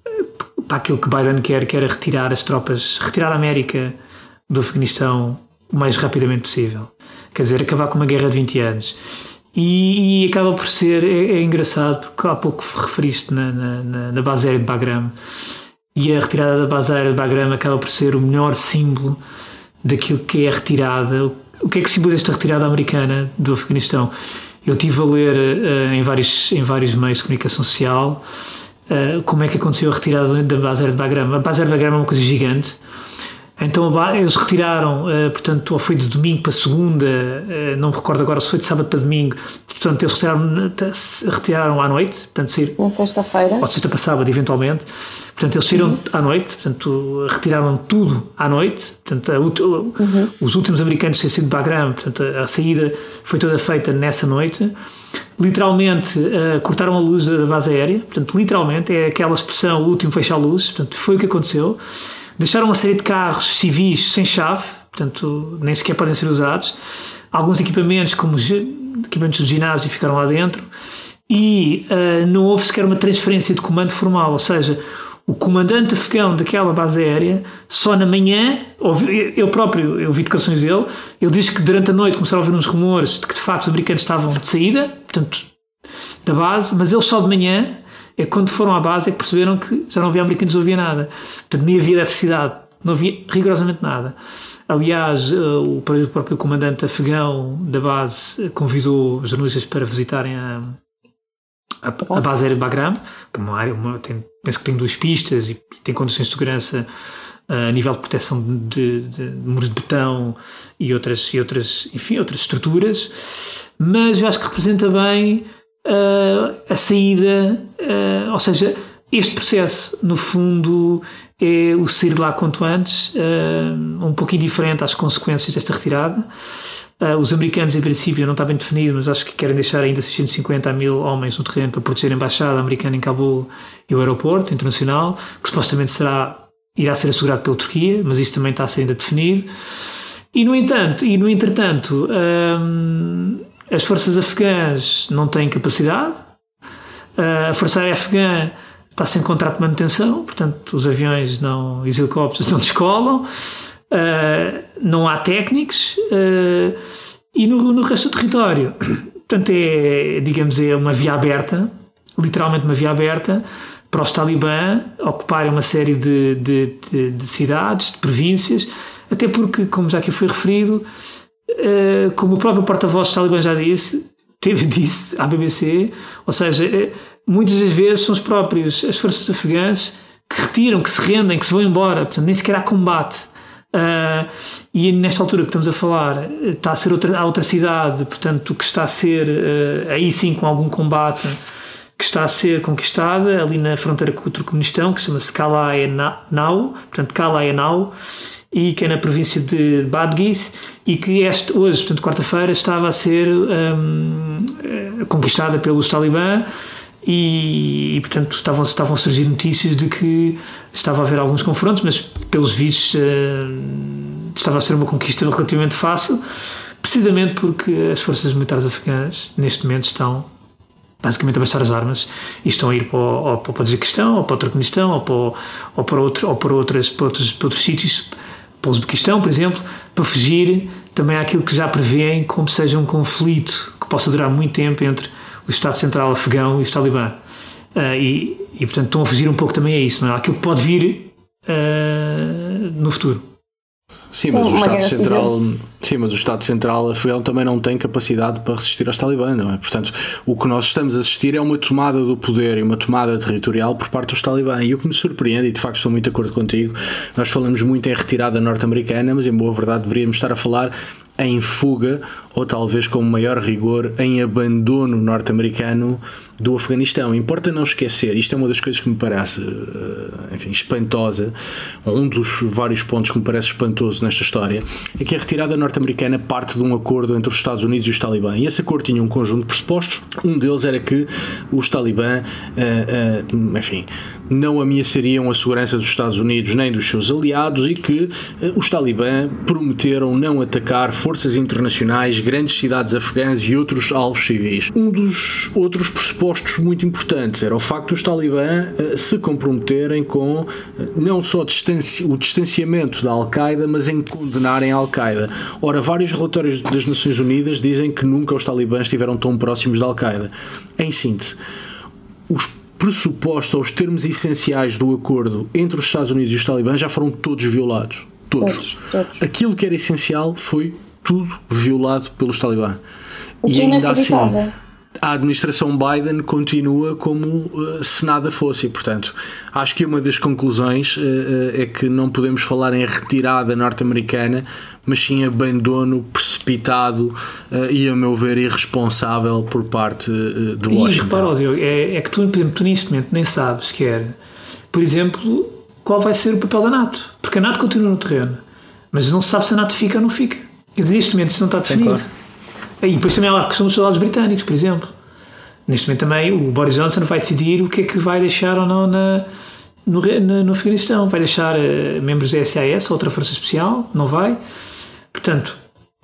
eh, para aquilo que Biden quer, que era retirar as tropas, retirar a América do Afeganistão o mais rapidamente possível. Quer dizer, acabar com uma guerra de 20 anos. E, e acaba por ser, é, é, engraçado, porque há pouco referiste na, na, na base aérea de Bagram e a retirada da base aérea de Bagram acaba por ser o melhor símbolo daquilo que é a retirada. O que é que simboliza esta retirada americana do Afeganistão? Eu tive a ler uh, em, vários, em vários meios de comunicação social uh, como é que aconteceu a retirada da base de Bagram. A base de Bagram é uma coisa gigante. Então eles retiraram, uh, portanto, ou foi de domingo para segunda, não me recordo agora se foi de sábado para domingo, portanto eles retiraram, retiraram à noite, portanto sair, na sexta-feira, ou sexta para sábado eventualmente, Portanto, eles saíram uhum. à noite, portanto, retiraram tudo à noite. Portanto, uhum. os últimos americanos têm sido de Bagram, portanto, a, a, saída foi toda feita nessa noite. Literalmente, uh, cortaram a luz da base aérea, portanto, literalmente, é aquela expressão, o último fecha a luz, portanto, foi o que aconteceu. Deixaram uma série de carros civis sem chave, portanto, nem sequer podem ser usados. Alguns equipamentos, como equipamentos de ginásio, ficaram lá dentro. E uh, não houve sequer uma transferência de comando formal, ou seja, o comandante afegão daquela base aérea, só na manhã, eu próprio, eu vi declarações dele, ele disse que durante a noite começaram a ouvir uns rumores de que de facto os americanos estavam de saída, portanto, da base, mas eles só de manhã, é quando foram à base, é que perceberam que já não havia americanos, não havia nada. Portanto, nem havia eletricidade, não havia rigorosamente nada. Aliás, eh, o próprio comandante afegão da base convidou jornalistas para visitarem a, a, a base aérea de Bagram, que é uma área, uma, tem, penso que tem duas pistas e, e tem condições de segurança uh, a nível de proteção de, de, de, muros de betão e outras, e outras, enfim, outras estruturas, mas eu acho que representa bem uh, a saída, uh, ou seja, este processo, no fundo, é o sair lá quanto antes, um pouquinho diferente às consequências desta retirada. Uh, os americanos, em princípio, não está bem definido, mas acho que querem deixar ainda 650 mil homens no terreno para proteger a embaixada americana em Cabul e o aeroporto internacional, que supostamente será, irá ser assegurado pela Turquia, mas isso também está a ser ainda definido. E no entanto, e no entretanto, as forças afegãs não têm capacidade, uh, a força aérea afegã está sem contrato de manutenção, portanto os aviões não, os helicópteros não descolam. Uh, não há técnicos uh, e no, no resto do território. Portanto, é, digamos, é uma via aberta, literalmente uma via aberta, para os talibã ocuparem uma série de, de, de, de cidades, de províncias, até porque, como já aqui foi referido, uh, como o próprio porta-voz talibã já disse, teve, disse à BBC, ou seja, muitas das vezes são os próprios, as forças afegãs que retiram, que se rendem, que se vão embora, portanto, nem sequer há combate. Uh, e nesta altura que estamos a falar, está a ser outra, a outra cidade, portanto, que está a ser, uh, aí sim, com algum combate, que está a ser conquistada ali na fronteira com o Turcomenistão, que chama-se Kalaenau, portanto, Kalaenau, e que é na província de Badghis, e que este, hoje, portanto, quarta-feira, estava a ser um, eh, conquistada pelos talibã e, e, portanto estavam, estavam a surgir notícias de que estava a haver alguns confrontos, mas pelos vistos uh, estava a ser uma conquista relativamente fácil, precisamente porque as forças militares afegãs neste momento estão basicamente a baixar as armas e estão a ir para o, para o Tajiquistão, ou para o Turcomenistão, ou para, ou para, outro, ou para, outras, para, outros, para outros sítios, para o Uzbequistão, por exemplo, para fugir também àquilo que já prevêem como seja um conflito que possa durar muito tempo entre o Estado Central afegão e os talibã. Uh, e, e, portanto, estão a fugir um pouco também a isso, não é? Aquilo que pode vir uh, no futuro. Sim, mas o Estado Central, sim, mas o Estado Central afegão também não tem capacidade para resistir aos talibã, não é? Portanto, o que nós estamos a assistir é uma tomada do poder e uma tomada territorial por parte dos talibã. E o que me surpreende, e de facto estou muito de acordo contigo, nós falamos muito em retirada norte-americana, mas em boa verdade deveríamos estar a falar em fuga ou talvez com maior rigor em abandono norte-americano do Afeganistão. Importa não esquecer, isto é uma das coisas que me parece, eh, enfim, espantosa, um dos vários pontos que me parece espantoso nesta história, é que a retirada norte-americana parte de um acordo entre os Estados Unidos e os talibã. E esse acordo tinha um conjunto de pressupostos. Um deles era que os talibã, eh, eh, enfim, não ameaçariam a segurança dos Estados Unidos nem dos seus aliados e que os talibã prometeram não atacar forças internacionais, grandes cidades afegãs e outros alvos civis. Um dos outros pressupostos muito importantes era o facto dos talibã uh, se comprometerem com uh, não só o distanciamento da Al-Qaeda, mas em condenarem a Al-Qaeda. Ora, vários relatórios das Nações Unidas dizem que nunca os talibãs estiveram tão próximos da Al-Qaeda. Em síntese, os pressupostos ou os termos essenciais do acordo entre os Estados Unidos e os talibãs já foram todos violados. Todos. todos, todos. Aquilo que era essencial foi tudo violado pelos talibã. E ainda assim, a administração Biden continua como uh, se nada fosse. E, portanto, acho que uma das conclusões uh, uh, é que não podemos falar em retirada norte-americana, mas sim abandono precipitado e, a meu ver, irresponsável por parte de Washington. E repara, Diogo, é, é que tu, por exemplo, tu neste momento nem sabes quer, por exemplo, qual vai ser o papel da NATO. Porque a NATO continua no terreno, mas não se sabe se a NATO fica ou não fica. Quer dizer, neste momento isso não está definido. claro. E depois também há a questão dos soldados britânicos, por exemplo. Neste momento também o Boris Johnson vai decidir o que é que vai deixar ou não na, no, na, no Afeganistão. Vai deixar uh, membros da SAS, outra força especial? Não vai? Portanto,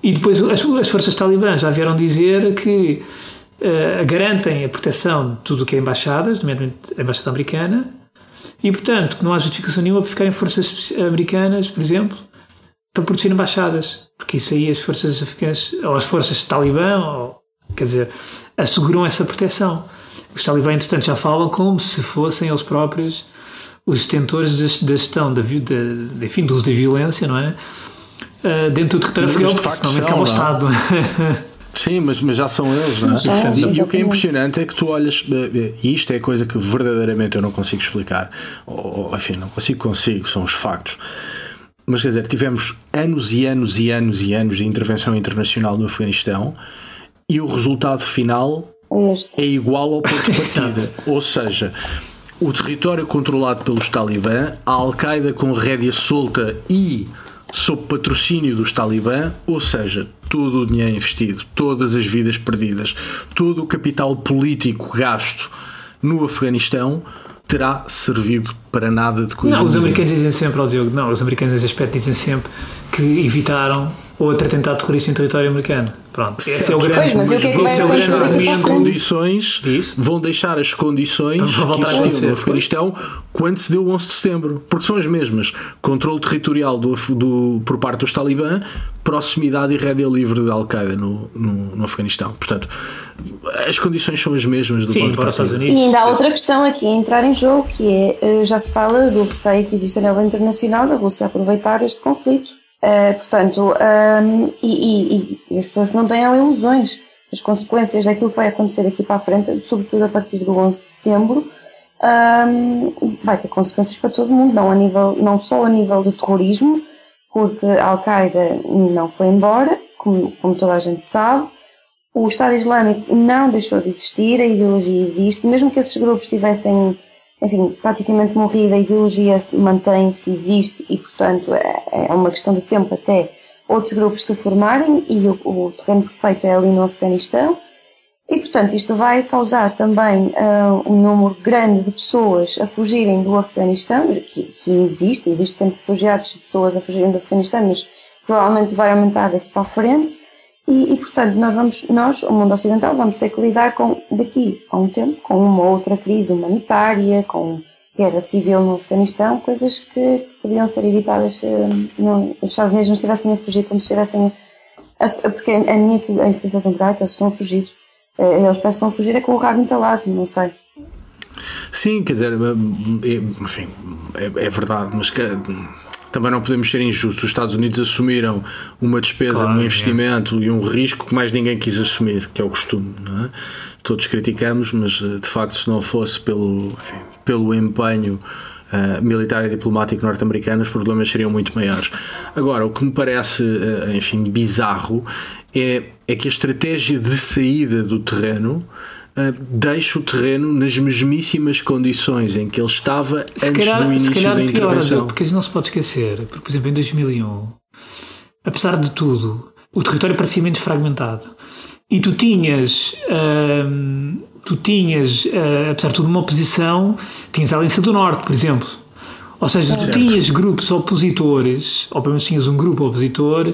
e depois as, as forças talibãs já vieram dizer que uh, garantem a proteção de tudo o que é embaixadas, nomeadamente a embaixada americana, e portanto que não há justificação nenhuma para ficarem forças americanas, por exemplo, para proteger embaixadas, porque isso aí as forças africanas, ou as forças talibã, ou, quer dizer, asseguram essa proteção. Os talibã, entretanto, já falam como se fossem eles próprios os detentores da gestão da, da, enfim, do uso da violência, não é? Uh, dentro do território afegão, porque senão acaba o é? Estado. Sim, mas, mas já são eles, não é? Portanto, e o que é impressionante é que tu olhas, eh, eh, e isto é coisa que verdadeiramente eu não consigo explicar, ou, enfim, não consigo, consigo, são os factos. Mas quer dizer, tivemos anos e anos e anos e anos de intervenção internacional no Afeganistão e o resultado final este. é igual ao ponto de partida. Ou seja, o território controlado pelos talibã, a Al-Qaeda com rédea solta e sob patrocínio dos talibã, ou seja, todo o dinheiro investido, todas as vidas perdidas, todo o capital político gasto no Afeganistão terá servido para nada de coisa. Não, os americanos dizem sempre ao Diogo, não, os americanos nesse aspecto dizem sempre que evitaram outro atentado terrorista em território americano. Pronto, certo. esse é o grande. Pois, mas o que é que vai acontecer daqui para as condições Isso. vão deixar as condições que existiam no Afeganistão quando se deu o 11 de setembro, porque são as mesmas: controle territorial do, do, por parte dos Talibã, proximidade e rédea livre da Al-Qaeda no, no, no, Afeganistão. Portanto, as condições são as mesmas do Sim, ponto para os Estados Unidos. E ainda há outra questão aqui a entrar em jogo, que é, eh, já se fala do receio que existe a nível internacional da Rússia aproveitar este conflito Uh, portanto, um, e, e, e, as pessoas não tenham ilusões. As consequências daquilo que vai acontecer daqui para a frente, sobretudo a partir do 11 de setembro, um, vai ter consequências para todo mundo, não, a nível, não só a nível de terrorismo, porque a Al-Qaeda não foi embora, como, como toda a gente sabe, o Estado Islâmico não deixou de existir, a ideologia existe, mesmo que esses grupos tivessem enfim, praticamente morrida, a ideologia mantém-se, existe e, portanto, é, é uma questão de tempo até outros grupos se formarem e o, o terreno perfeito é ali no Afeganistão. E, portanto, isto vai causar também uh, um número grande de pessoas a fugirem do Afeganistão, que, que existe, existe sempre refugiados e pessoas a fugirem do Afeganistão, mas provavelmente vai aumentar daqui para a frente. E, e, portanto, nós vamos, nós, o mundo ocidental, vamos ter que lidar com, daqui a um tempo, com uma outra crise humanitária, com guerra civil no Afeganistão, coisas que podiam ser evitadas se uh, os Estados Unidos não estivessem a fugir como se estivessem a, porque a minha a sensação que dá é que eles estão a fugir. Uh, eles pensam a fugir é com o rabo entalado, não sei. Sim, quer dizer, eh, enfim, é, é verdade, mas que também não podemos ser injustos. Os Estados Unidos assumiram uma despesa, claro, um investimento é. e um risco que mais ninguém quis assumir, que é o costume. É? Todos criticamos, mas eh, de facto, se não fosse pelo, enfim, pelo empenho uh, militar e diplomático norte-americano, os problemas seriam muito maiores. Agora, o que me parece, uh, enfim, bizarro é, é que a estratégia de saída do terreno deixa o terreno nas mesmíssimas condições em que ele estava se antes calhar, do início da intervenção. Pior, porque não se pode esquecer, porque, por exemplo, em 2001, apesar de tudo, o território parecia menos fragmentado. E tu tinhas, uh, tu tinhas, uh, apesar de tudo, uma oposição, tinhas a Aliança do Norte, por exemplo. Ou seja, tu tinhas grupos opositores, ou pelo menos tinhas um grupo opositor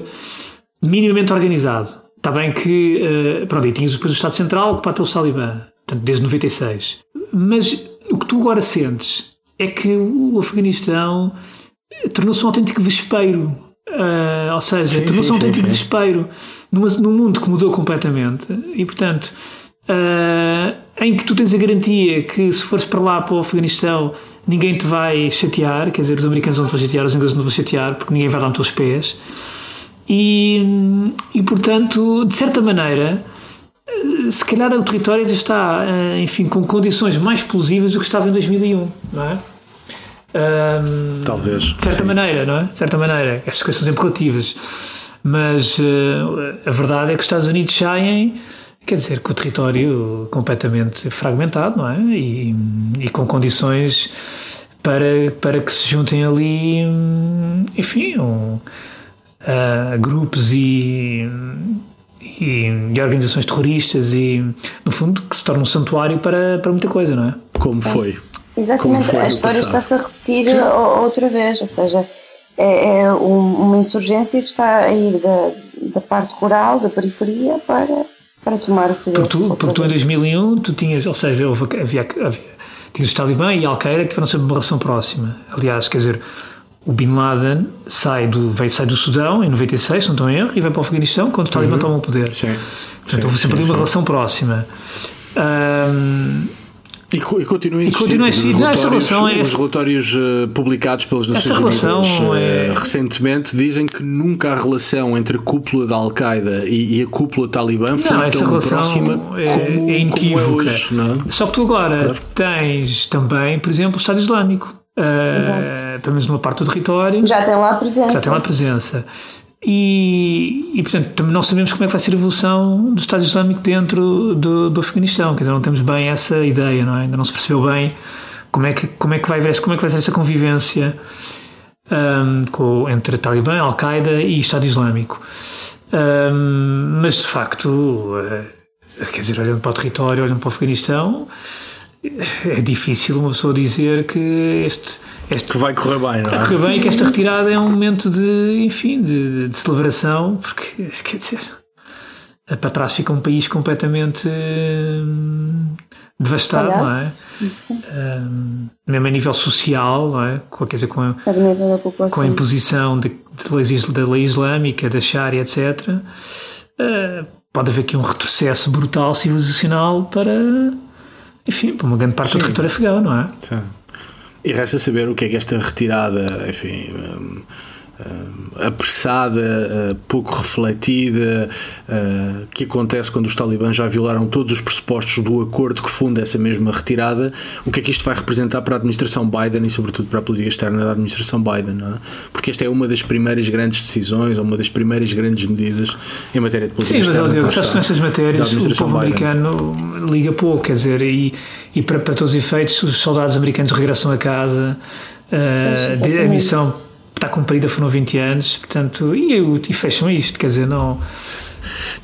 minimamente organizado. Está bem que, uh, pronto, e tinhas depois o Estado Central ocupado pelo Talibã, portanto, desde 96. Mas o que tu agora sentes é que o Afeganistão tornou-se um autêntico vespeiro. Uh, ou seja, tornou-se um autêntico sim, vespeiro numa, num mundo que mudou completamente e, portanto, uh, em que tu tens a garantia que se fores para lá, para o Afeganistão, ninguém te vai chatear, quer dizer, os americanos não te vão chatear, os ingleses não te vão chatear, porque ninguém vai dar nos teus pés. E, e, portanto, de certa maneira, eh, se calhar o território já está, eh, enfim, com condições mais explosivas do que estava em 2001, não é? Um, Talvez. De certa sim. maneira, não é? De certa maneira. Estas coisas são sempre relativas. Mas uh, a verdade é que os Estados Unidos saem, quer dizer, com o território completamente fragmentado, não é? E, e com condições para, para que se juntem ali, enfim, um, uh, grupos e, e, e, organizações terroristas e, no fundo, que se torna um santuário para, para muita coisa, não é? Como foi? Exatamente, foi a história está-se a repetir Sim. outra vez, ou seja, é, é uma insurgência que está a ir da, da parte rural, da periferia, para, para tomar o poder. Porque tu, porque tu em 2001, tu tinhas, ou seja, houve, havia, havia, tinhas o Talibã e a Al-Qaeda que tiveram sempre uma relação próxima. Aliás, quer dizer, o Bin Laden sai do, veio, sai do Sudão em 96, se não estou em erro, e vai para o Afeganistão quando os Talibã uhum. tomam o poder. Sim. Portanto, sim, houve sempre sim, uma sim. relação próxima. Um, e, e continua a existir. E continua a existir. Não, essa relação é... Os relatórios uh, publicados pelas Nações Unidas uh, é... recentemente dizem que nunca a relação entre a cúpula da Al-Qaeda e, e, a cúpula Talibã foi não, tão próxima é, como, é inequívoca. Como é hoje, não? É? Só que tu agora claro. tens também, por exemplo, o Estado Islâmico uh, pelo menos numa parte do território. Já tem lá a presença. Já tem lá presença. E, e, portanto, também não sabemos como é que vai ser a evolução do Estado Islâmico dentro do, do Afeganistão. Quer dizer, não temos bem essa ideia, não é? Ainda não se percebeu bem como é que, como é que, vai, como é que vai ser essa convivência um, com, entre Talibã, Al-Qaeda e Estado Islâmico. Um, mas, de facto, uh, quer dizer, olhando para o território, olhando para o Afeganistão, é difícil uma pessoa dizer que este, este, que vai correr bem, não é? Vai correr bem e que esta retirada é um momento de, enfim, de, de celebração, porque, quer dizer, para trás fica um país completamente hum, devastado, não é? Um, mesmo a nível social, não é? Com, quer dizer, com a, com a imposição de, de leis, da lei islâmica, da Sharia, etc. Uh, pode haver aqui um retrocesso brutal civilizacional para, enfim, para uma grande parte Sim. do território afegão, não é? Sim. E resta saber o que é que esta retirada, enfim. Uh, apressada, uh, pouco refletida, uh, que acontece quando os talibãs já violaram todos os pressupostos do acordo que funda essa mesma retirada. O que é que isto vai representar para a administração Biden e, sobretudo, para a política externa da administração Biden? É? Porque esta é uma das primeiras grandes decisões, ou uma das primeiras grandes medidas em matéria de política Sim, externa. Sim, mas, que nessas matérias o povo Biden. americano liga pouco, quer dizer, e, e para, para todos os efeitos, os soldados americanos regressam a casa. Uh, a missão está cumprida, foram 20 anos, portanto, e, e fecham isto, quer dizer, não.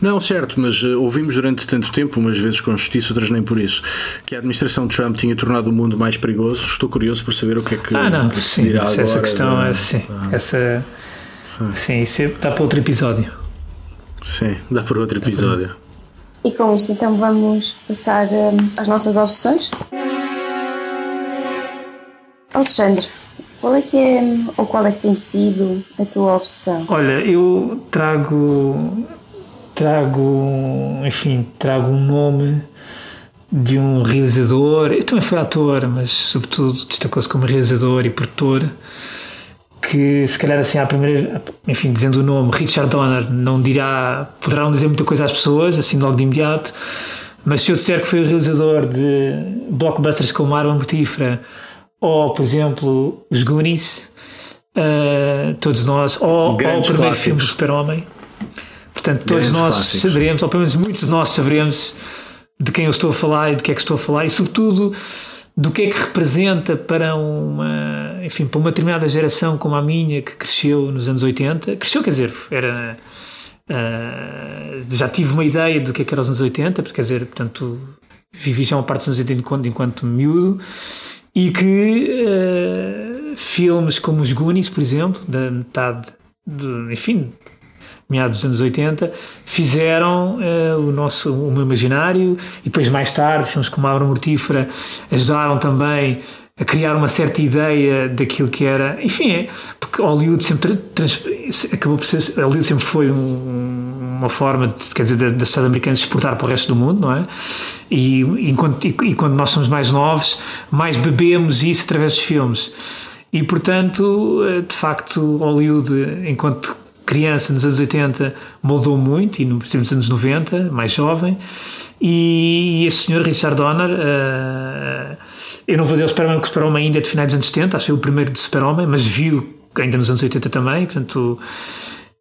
Não, certo, mas uh, ouvimos durante tanto tempo, umas vezes com justiça, outras nem por isso, que a administração de Trump tinha tornado o mundo mais perigoso. Estou curioso por saber o que é que, ah, não, que sim, agora. Essa questão, é, sim, ah. essa, sim, isso é, dá para outro episódio. Sim, dá para outro episódio. E com isto, então, vamos passar um, às nossas opções. Alexandre, qual é que é, ou qual é que tem sido a tua opção? Olha, eu trago, trago, enfim, trago um nome de um realizador, eu também fui ator, mas sobretudo destacou-se como realizador e produtor, que se calhar assim à primeira, enfim, dizendo o nome, Richard Donner, não dirá, poderá dizer muita coisa às pessoas, assim logo de imediato, mas se eu disser que foi o realizador de blockbusters como Arma Mortífera, ou por exemplo os Goonies, uh, todos nós, ou, ou o primeiro clássicos. filme do Super-Homem. Portanto, todos Grandes nós clássicos. saberemos, ou pelo menos muitos de nós saberemos de quem eu estou a falar e de que é que estou a falar e, sobretudo, do que é que representa para uma, enfim, para uma determinada geração como a minha que cresceu nos anos 80. Cresceu, quer dizer, era. Uh, já tive uma ideia do que é que era os anos 80, porque, quer dizer, portanto, vivi já uma parte dos anos 80 enquanto, enquanto miúdo e que uh, filmes como os Goonies, por exemplo, da metade, de, enfim, meados dos anos 80, fizeram uh, o nosso o meu imaginário. E depois mais tarde filmes como a Abra Mortífera ajudaram também a criar uma certa ideia daquilo que era, enfim, é, porque Hollywood sempre trans, acabou por ser, Hollywood sempre foi um, uma forma, de, quer dizer, da, da sociedade americana se exportar para o resto do mundo, não é? E, enquanto, e, e quando nós somos mais novos, mais bebemos isso através dos filmes. E, portanto, eh, de facto, Hollywood, enquanto criança nos anos 80, moldou muito, e nos anos 90, mais jovem, e, e este senhor, Richard Donner, uh, eu não vou dizer o Super-Homem, porque o Super-Homem ainda é de finais dos anos 70, acho que foi o primeiro de Super-Homem, mas viu ainda nos anos 80 também, portanto...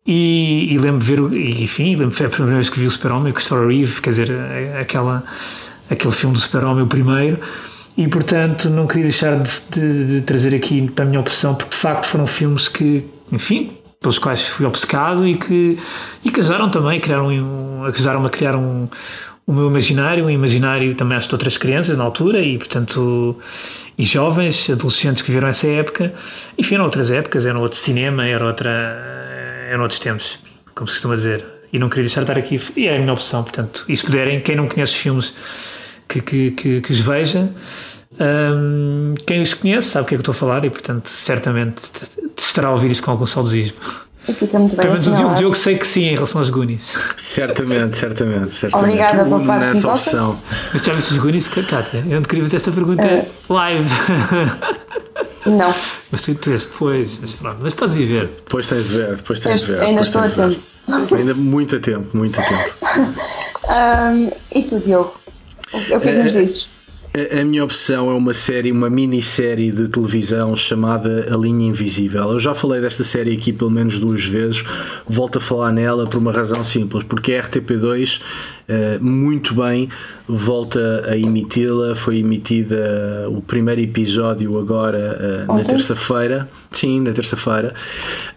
E, e lembro ver, enfim, lembro foi a primeira vez que vi o Super-Homem, o Christopher Reeve, quer dizer, aquela, aquele filme do Super-Homem, o primeiro, e portanto não queria deixar de, de, de, trazer aqui para a minha opção, porque de facto foram filmes que, enfim, pelos quais fui obcecado e que, e ajudaram também, criaram um, ajudaram-me a criar um, o meu imaginário, um imaginário também às outras crianças na altura e, portanto, e jovens, adolescentes que viram essa época. Enfim, eram outras épocas, era outro cinema, era outra, eram outros tempos, como se costuma dizer. E não queria deixar de estar aqui, e é a minha opção, portanto. E se puderem, quem não conhece os filmes, que, que, que, que os veja. Um, quem os conhece sabe o que é que estou a falar e, portanto, certamente estará a ouvir isso com algum saudosismo. E fica muito bem Pelo menos o Diogo sei que sim em relação aos Goonies. Certamente, certamente, certamente. Obrigada pela parte Nessa opção. Mas já viste os Goonies, Cátia? Eu não queria fazer esta pergunta uh, live. Não. Mas tu, és depois, mas pronto, mas podes ir ver. Depois tens de ver, depois tens de ver. Ainda estou a tempo. Ainda muito a tempo, muito a tempo. um, e tu, Diogo? O que é que nos dizes? A, minha opção é uma série, uma minissérie de televisão chamada A Linha Invisível. Eu já falei desta série aqui pelo menos duas vezes, volto a falar nela por uma razão simples, porque a RTP2 eh, muito bem volta a emiti-la. Foi emitida o primeiro episódio agora uh, na terça-feira. Sim, na terça-feira.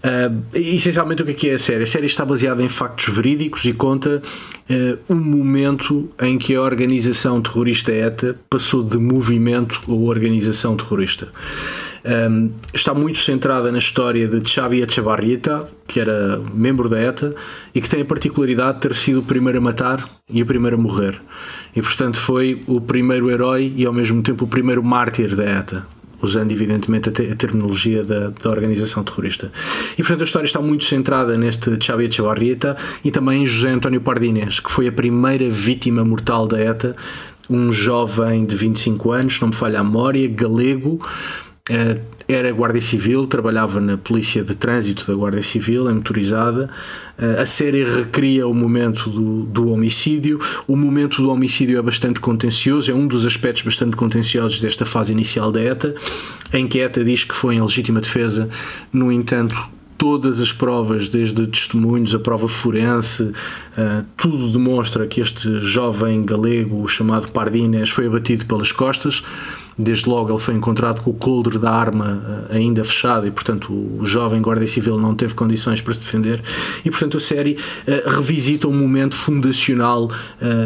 Uh, essencialmente, o que é, que é a série? A série está baseada em factos verídicos e conta uh, um momento em que a organização terrorista ETA passou de movimento a organização terrorista. Um, está muito centrada na história de Xavi Echevarrieta, que era membro da ETA e que tem a particularidade de ter sido o primeiro a matar e o primeiro a morrer. E portanto foi o primeiro herói e ao mesmo tempo o primeiro mártir da ETA usando evidentemente a, te a terminologia da, da, organização terrorista. E portanto a história está muito centrada neste Xavier Echevarrieta e também em José António Pardines, que foi a primeira vítima mortal da ETA, um jovem de 25 anos, não me falha a memória, galego, eh, era guarda civil, trabalhava na polícia de trânsito da guarda civil, é motorizada. Eh, a série recria o momento do, do, homicídio. O momento do homicídio é bastante contencioso, é um dos aspectos bastante contenciosos desta fase inicial da ETA, em que a ETA diz que foi em legítima defesa, no entanto, todas as provas, desde testemunhos, a prova forense, uh, tudo demonstra que este jovem galego chamado Pardines foi abatido pelas costas. Desde logo ele foi encontrado com o coldre da arma uh, ainda fechado e, portanto, o jovem guarda civil não teve condições para se defender. E, portanto, a série uh, revisita um momento fundacional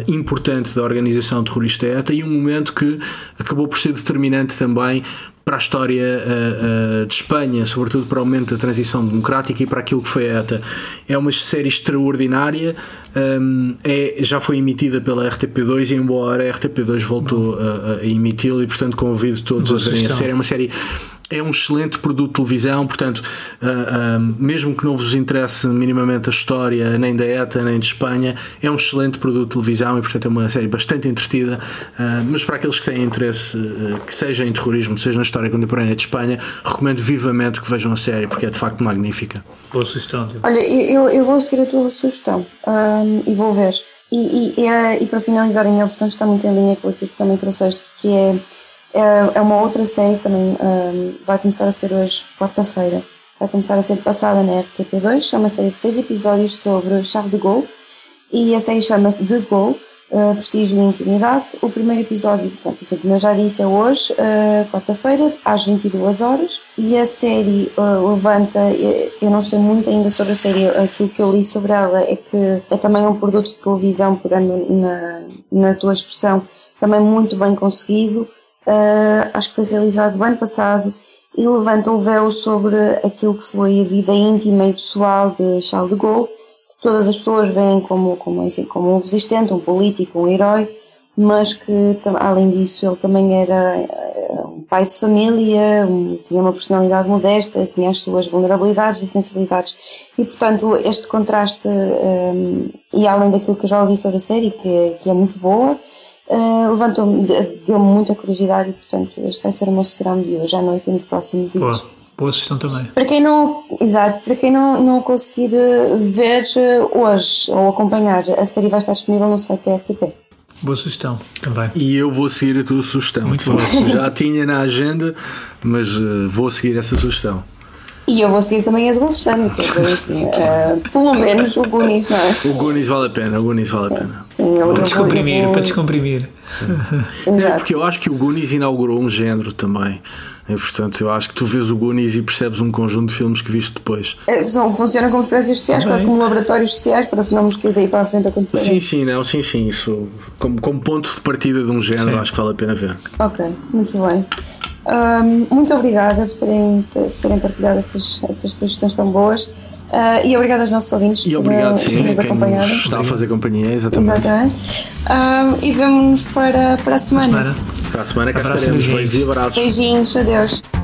importante da organização terrorista ETA e um momento que acabou por ser determinante também para a história uh, uh, de Espanha, sobretudo para o momento da transição democrática e para aquilo que foi a ETA. É uma série extraordinária, um, é, já foi emitida pela RTP2 e embora a RTP2 voltou a, a emiti-la e portanto convido todos Boa a verem a série. É uma série é um excelente produto de televisão, portanto, uh, uh, mesmo que não vos interesse minimamente a história nem da ETA nem de Espanha, é um excelente produto de televisão e, portanto, é uma série bastante entretida. Uh, mas para aqueles que têm interesse, que seja em terrorismo, seja na história contemporânea de Espanha, recomendo vivamente que vejam a série porque é de facto magnífica. Boa sugestão. Olha, eu, eu vou seguir a tua sugestão um, e vou ver. E, e, e, e, para finalizar, a minha opção está muito em linha com aquilo que também trouxeste, que é é, é uma outra série também, um, vai começar a ser hoje, quarta-feira. Vai começar a ser passada na RTP2. É uma série de seis episódios sobre Charles de Gaulle e a série chama-se The Gaulle. Uh, prestígio e intimidade. O primeiro episódio, pronto, foi como eu já disse, é hoje, uh, quarta-feira, às 22 horas. E a série uh, levanta, eu não sei muito ainda sobre a série, aquilo que eu li sobre ela é que é também um produto de televisão, pegando na, na tua expressão, também muito bem conseguido uh, acho que foi realizado no ano passado, e levanta o véu sobre aquilo que foi a vida íntima e pessoal de Charles de Gaulle, que todas as pessoas veem como, como, enfim, como um resistente, um político, um herói, mas que além disso ele também era um pai de família, tinha uma personalidade modesta, tinha as suas vulnerabilidades e sensibilidades. E portanto este contraste um, e além daquilo que eu já ouvi sobre a série que, que é muito boa uh, levantou-me, deu-me muita curiosidade e, portanto, este vai ser o meu serão de hoje à noite e nos próximos dias. Boa, boa sugestão também. Para quem não, exato, para quem não, não conseguir eh, ver eh, hoje ou acompanhar, a série vai estar disponível no site da RTP. Boa sugestão também. E eu vou seguir a tua sugestão. Muito bom. Já tinha na agenda, mas uh, vou seguir essa sugestão. E eu vou seguir também a do Alexandre, uh, pelo menos o Gunis, não é? O Gunis vale a pena, o Gunis vale sim, a pena. Sim, eu, para descomprimir, vou... para descomprimir. É porque eu acho que o Gunis inaugurou um género também. E, portanto, eu acho que tu vês o Gunis e percebes um conjunto de filmes que viste depois. É, são, funcionam como experiências sociais, quase como laboratórios sociais para fenómenos que daí para a frente acontecerem. Sim, sim, não, sim, sim. Isso, como, como ponto de partida de um género, sim. acho que vale a pena ver. Ok, muito bem. Um, muito obrigada por terem, por terem partilhado essas, essas sugestões tão boas. Uh, e obrigado aos nossos ouvintes e obrigado, por, sim, nos acompanhar. Está a fazer companhia, exatamente. exatamente. Um, e vemos-nos para, para a semana. Para a semana, para a semana cá estaremos. Beijinhos e abraços. Beijinhos, adeus.